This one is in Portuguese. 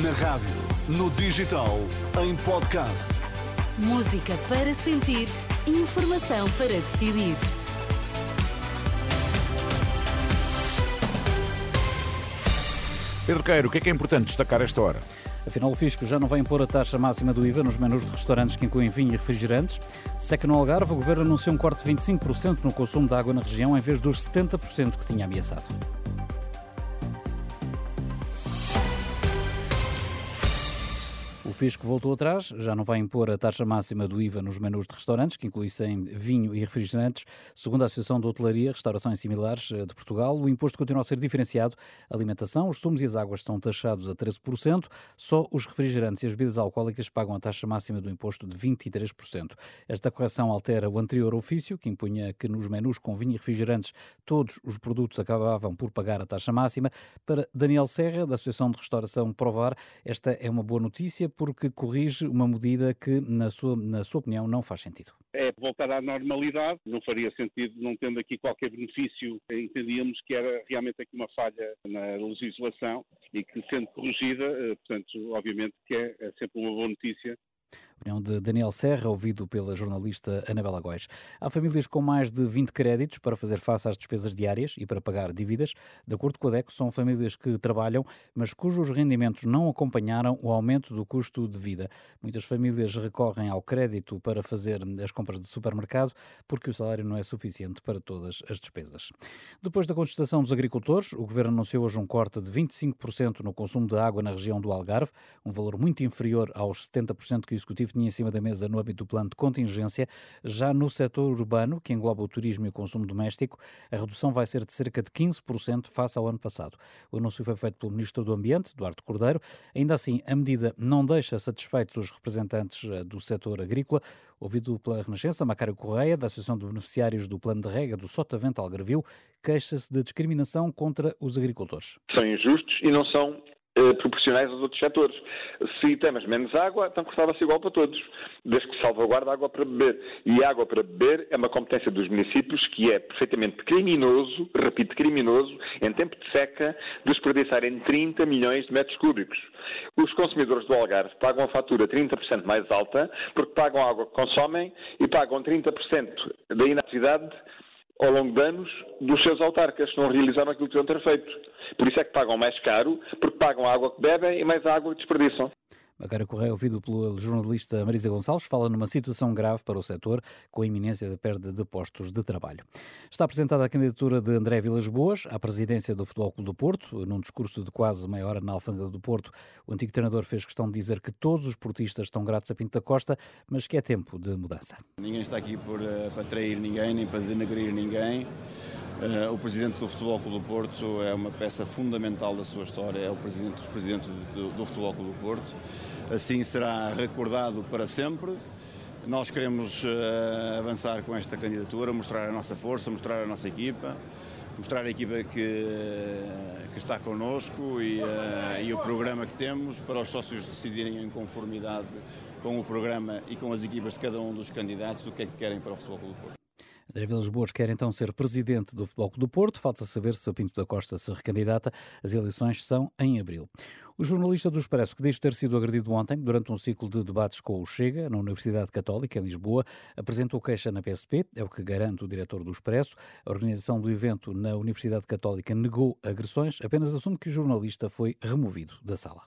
Na rádio, no digital, em podcast. Música para sentir, informação para decidir. Pedro Queiro, o que é que é importante destacar esta hora? Afinal, o Fisco já não vai impor a taxa máxima do IVA nos menus de restaurantes que incluem vinho e refrigerantes. Seca no Algarve, o Governo anunciou um corte de 25% no consumo de água na região, em vez dos 70% que tinha ameaçado. O Fisco voltou atrás, já não vai impor a taxa máxima do IVA nos menus de restaurantes, que incluíssem vinho e refrigerantes. Segundo a Associação de Hotelaria, Restauração e Similares eh, de Portugal, o imposto continua a ser diferenciado. A alimentação, os sumos e as águas são taxados a 13%, só os refrigerantes e as bebidas alcoólicas pagam a taxa máxima do imposto de 23%. Esta correção altera o anterior ofício, que impunha que nos menus com vinho e refrigerantes todos os produtos acabavam por pagar a taxa máxima. Para Daniel Serra, da Associação de Restauração Provar, esta é uma boa notícia porque corrige uma medida que, na sua, na sua opinião, não faz sentido. É voltar à normalidade, não faria sentido, não tendo aqui qualquer benefício, entendíamos que era realmente aqui uma falha na legislação e que, sendo corrigida, eh, portanto, obviamente que é, é sempre uma boa notícia Opinião de Daniel Serra, ouvido pela jornalista Anabela Góis. Há famílias com mais de 20 créditos para fazer face às despesas diárias e para pagar dívidas. De acordo com a DECO, são famílias que trabalham, mas cujos rendimentos não acompanharam o aumento do custo de vida. Muitas famílias recorrem ao crédito para fazer as compras de supermercado porque o salário não é suficiente para todas as despesas. Depois da contestação dos agricultores, o governo anunciou hoje um corte de 25% no consumo de água na região do Algarve, um valor muito inferior aos 70% que o executivo tinha em cima da mesa no âmbito do plano de contingência. Já no setor urbano, que engloba o turismo e o consumo doméstico, a redução vai ser de cerca de 15% face ao ano passado. O anúncio foi feito pelo Ministro do Ambiente, Duarte Cordeiro. Ainda assim, a medida não deixa satisfeitos os representantes eh, do setor agrícola. Ouvido pela Renascença, Macário Correia, da Associação de Beneficiários do Plano de Rega do Sotavento Algarvio, queixa-se de discriminação contra os agricultores. São injustos e não são proporcionais aos outros setores. Se temos menos água, então cortava-se igual para todos, desde que salvaguarda a água para beber. E a água para beber é uma competência dos municípios que é perfeitamente criminoso, repito, criminoso, em tempo de seca, desperdiçarem 30 milhões de metros cúbicos. Os consumidores do Algarve pagam a fatura 30% mais alta, porque pagam a água que consomem e pagam 30% da inatividade ao longo de anos dos seus autarcas, não realizaram aquilo que deviam ter feito. Por isso é que pagam mais caro, porque pagam a água que bebem e mais água que desperdiçam. Agora Correia, ouvido pelo jornalista Marisa Gonçalves, fala numa situação grave para o setor, com a iminência da perda de postos de trabalho. Está apresentada a candidatura de André Vilas Boas à presidência do Futebol Clube do Porto. Num discurso de quase meia hora na Alfândega do Porto, o antigo treinador fez questão de dizer que todos os portistas estão gratos a Pinto da Costa, mas que é tempo de mudança. Ninguém está aqui por, uh, para trair ninguém, nem para denegrir ninguém. Uh, o presidente do Futebol Clube do Porto é uma peça fundamental da sua história, é o presidente dos presidentes do, do Futebol Clube do Porto assim será recordado para sempre. Nós queremos uh, avançar com esta candidatura, mostrar a nossa força, mostrar a nossa equipa, mostrar a equipa que, que está connosco e, uh, e o programa que temos para os sócios decidirem em conformidade com o programa e com as equipas de cada um dos candidatos o que é que querem para o Futebol Clube do Porto. André Vilas Boas quer então ser presidente do Futebol Clube do Porto. Falta saber se a Pinto da Costa se recandidata. As eleições são em abril. O jornalista do Expresso, que diz ter sido agredido ontem durante um ciclo de debates com o Chega, na Universidade Católica, em Lisboa, apresentou queixa na PSP, é o que garante o diretor do Expresso. A organização do evento na Universidade Católica negou agressões, apenas assume que o jornalista foi removido da sala.